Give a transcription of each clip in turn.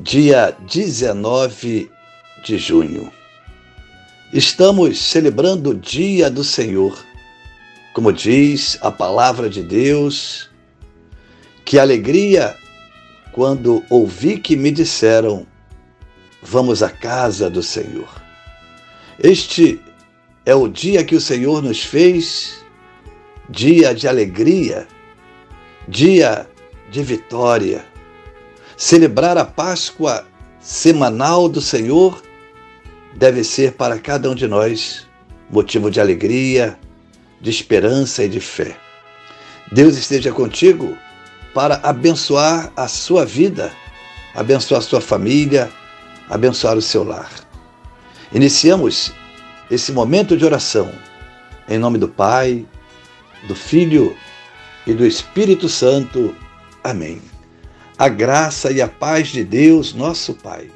dia 19 de junho. Estamos celebrando o Dia do Senhor. Como diz a palavra de Deus, que alegria quando ouvi que me disseram: Vamos à casa do Senhor. Este é o dia que o Senhor nos fez, dia de alegria, dia de vitória Celebrar a Páscoa semanal do Senhor deve ser para cada um de nós motivo de alegria, de esperança e de fé. Deus esteja contigo para abençoar a sua vida, abençoar a sua família, abençoar o seu lar. Iniciamos esse momento de oração em nome do Pai, do Filho e do Espírito Santo. Amém a graça e a paz de Deus, nosso Pai,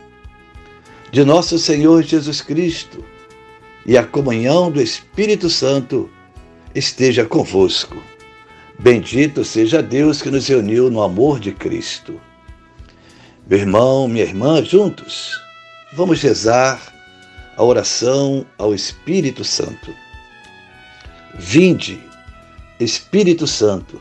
de nosso Senhor Jesus Cristo e a comunhão do Espírito Santo esteja convosco. Bendito seja Deus que nos reuniu no amor de Cristo. Meu irmão, minha irmã, juntos, vamos rezar a oração ao Espírito Santo. Vinde, Espírito Santo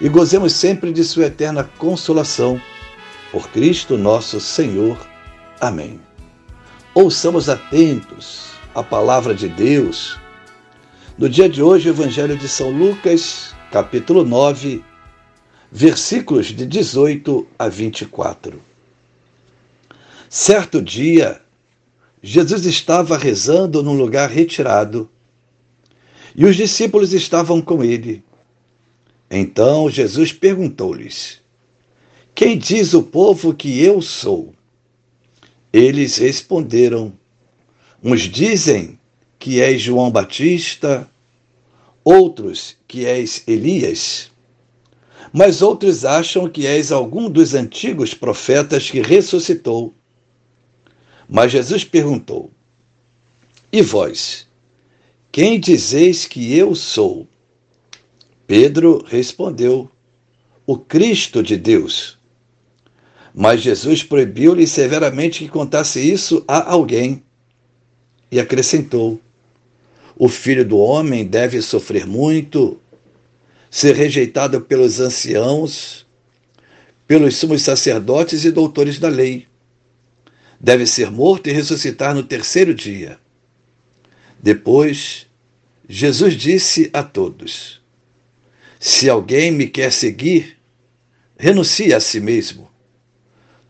e gozemos sempre de Sua eterna consolação. Por Cristo nosso Senhor. Amém. Ouçamos atentos a palavra de Deus. No dia de hoje, o Evangelho de São Lucas, capítulo 9, versículos de 18 a 24. Certo dia, Jesus estava rezando num lugar retirado e os discípulos estavam com ele. Então Jesus perguntou-lhes: Quem diz o povo que eu sou? Eles responderam: Uns dizem que és João Batista, outros que és Elias, mas outros acham que és algum dos antigos profetas que ressuscitou. Mas Jesus perguntou: E vós? Quem dizeis que eu sou? Pedro respondeu: O Cristo de Deus. Mas Jesus proibiu-lhe severamente que contasse isso a alguém e acrescentou: O filho do homem deve sofrer muito, ser rejeitado pelos anciãos, pelos sumos sacerdotes e doutores da lei. Deve ser morto e ressuscitar no terceiro dia. Depois, Jesus disse a todos: se alguém me quer seguir, renuncie a si mesmo.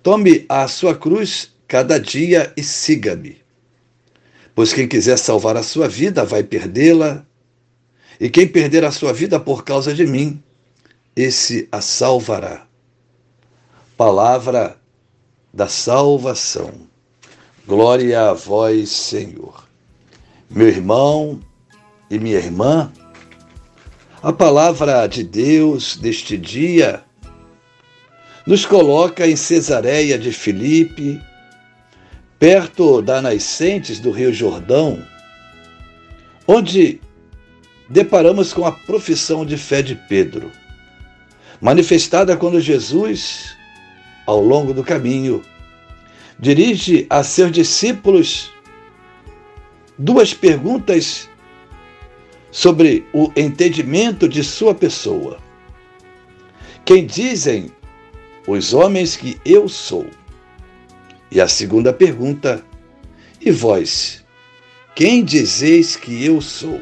Tome a sua cruz cada dia e siga-me. Pois quem quiser salvar a sua vida vai perdê-la, e quem perder a sua vida por causa de mim, esse a salvará. Palavra da salvação. Glória a vós, Senhor. Meu irmão e minha irmã, a palavra de Deus deste dia nos coloca em Cesareia de Filipe, perto das nascentes do Rio Jordão, onde deparamos com a profissão de fé de Pedro, manifestada quando Jesus, ao longo do caminho, dirige a seus discípulos duas perguntas sobre o entendimento de sua pessoa. Quem dizem os homens que eu sou? E a segunda pergunta: E vós, quem dizeis que eu sou?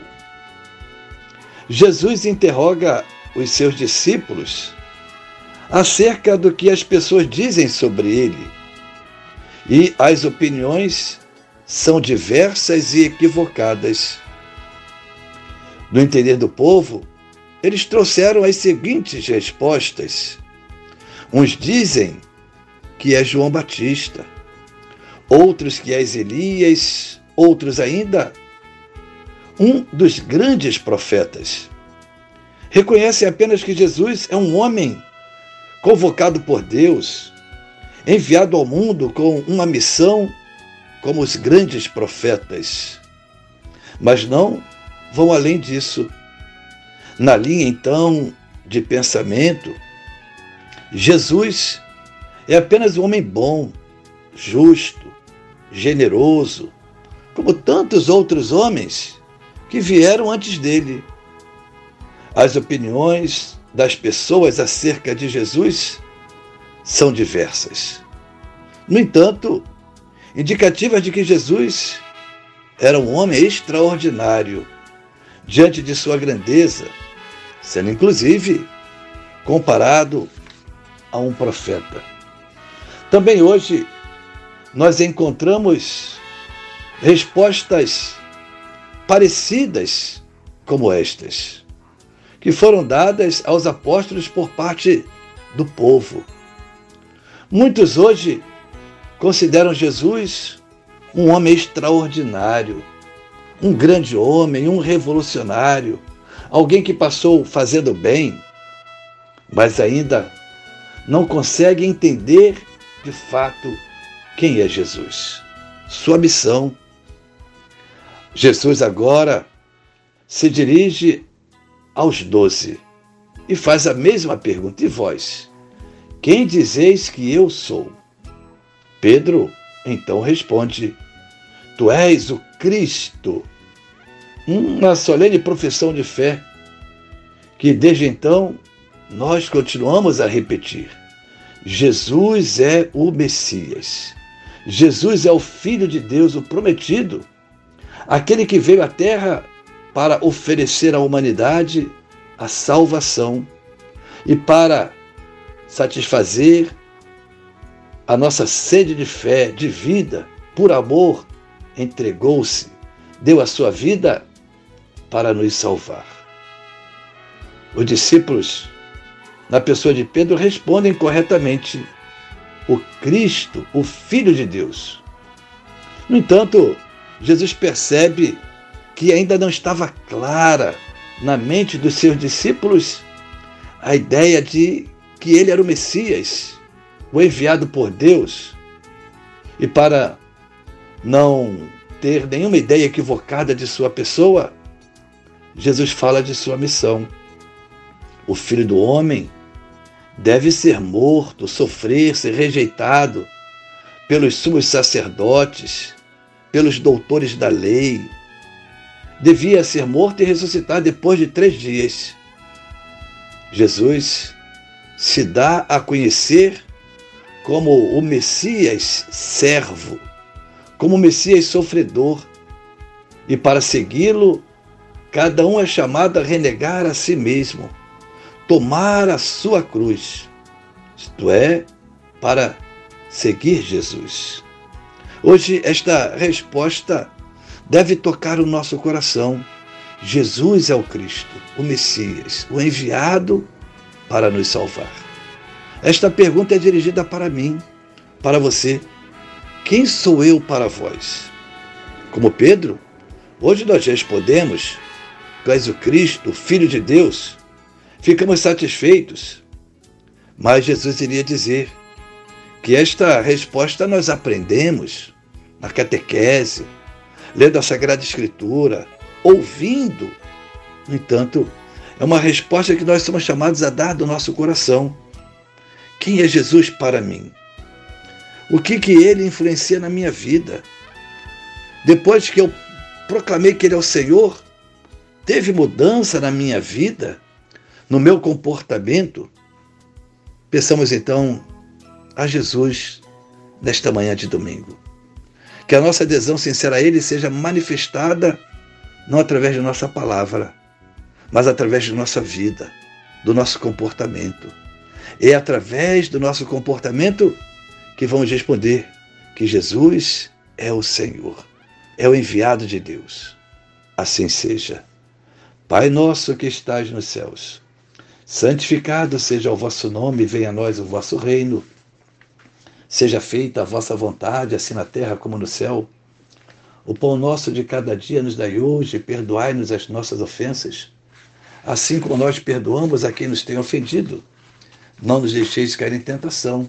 Jesus interroga os seus discípulos acerca do que as pessoas dizem sobre ele. E as opiniões são diversas e equivocadas. No entender do povo, eles trouxeram as seguintes respostas. Uns dizem que é João Batista, outros que é Elias, outros ainda um dos grandes profetas. Reconhecem apenas que Jesus é um homem convocado por Deus, enviado ao mundo com uma missão como os grandes profetas. Mas não vão além disso. Na linha então de pensamento, Jesus é apenas um homem bom, justo, generoso, como tantos outros homens que vieram antes dele. As opiniões das pessoas acerca de Jesus são diversas. No entanto, indicativas de que Jesus era um homem extraordinário diante de sua grandeza, sendo inclusive comparado a um profeta. Também hoje nós encontramos respostas parecidas como estas, que foram dadas aos apóstolos por parte do povo. Muitos hoje consideram Jesus um homem extraordinário, um grande homem, um revolucionário, alguém que passou fazendo bem, mas ainda não consegue entender de fato quem é Jesus, sua missão. Jesus agora se dirige aos doze e faz a mesma pergunta: E vós? Quem dizeis que eu sou? Pedro então responde: Tu és o Cristo. Uma solene profissão de fé que desde então nós continuamos a repetir. Jesus é o Messias. Jesus é o Filho de Deus, o prometido, aquele que veio à Terra para oferecer à humanidade a salvação e para satisfazer a nossa sede de fé, de vida, por amor, entregou-se, deu a sua vida para nos salvar. Os discípulos, na pessoa de Pedro, respondem corretamente o Cristo, o Filho de Deus. No entanto, Jesus percebe que ainda não estava clara na mente dos seus discípulos a ideia de que ele era o Messias, o enviado por Deus. E para não ter nenhuma ideia equivocada de sua pessoa, Jesus fala de sua missão. O Filho do Homem deve ser morto, sofrer, ser rejeitado pelos sumos sacerdotes, pelos doutores da lei. Devia ser morto e ressuscitar depois de três dias. Jesus se dá a conhecer como o Messias servo, como Messias sofredor. E para segui-lo, cada um é chamado a renegar a si mesmo tomar a sua cruz, isto é, para seguir Jesus. Hoje, esta resposta deve tocar o nosso coração. Jesus é o Cristo, o Messias, o enviado para nos salvar. Esta pergunta é dirigida para mim, para você. Quem sou eu para vós? Como Pedro, hoje nós respondemos: Tu és o Cristo, Filho de Deus, ficamos satisfeitos. Mas Jesus iria dizer que esta resposta nós aprendemos na catequese, lendo a Sagrada Escritura, ouvindo. No entanto, é uma resposta que nós somos chamados a dar do nosso coração. Quem é Jesus para mim? O que, que ele influencia na minha vida? Depois que eu proclamei que ele é o Senhor, teve mudança na minha vida? no meu comportamento, peçamos então a Jesus nesta manhã de domingo. Que a nossa adesão sincera a Ele seja manifestada não através de nossa palavra, mas através de nossa vida, do nosso comportamento. É através do nosso comportamento que vamos responder que Jesus é o Senhor, é o enviado de Deus. Assim seja. Pai nosso que estás nos céus, santificado seja o vosso nome, venha a nós o vosso reino. Seja feita a vossa vontade, assim na terra como no céu. O pão nosso de cada dia nos dai hoje, perdoai-nos as nossas ofensas, assim como nós perdoamos a quem nos tem ofendido. Não nos deixeis cair em tentação,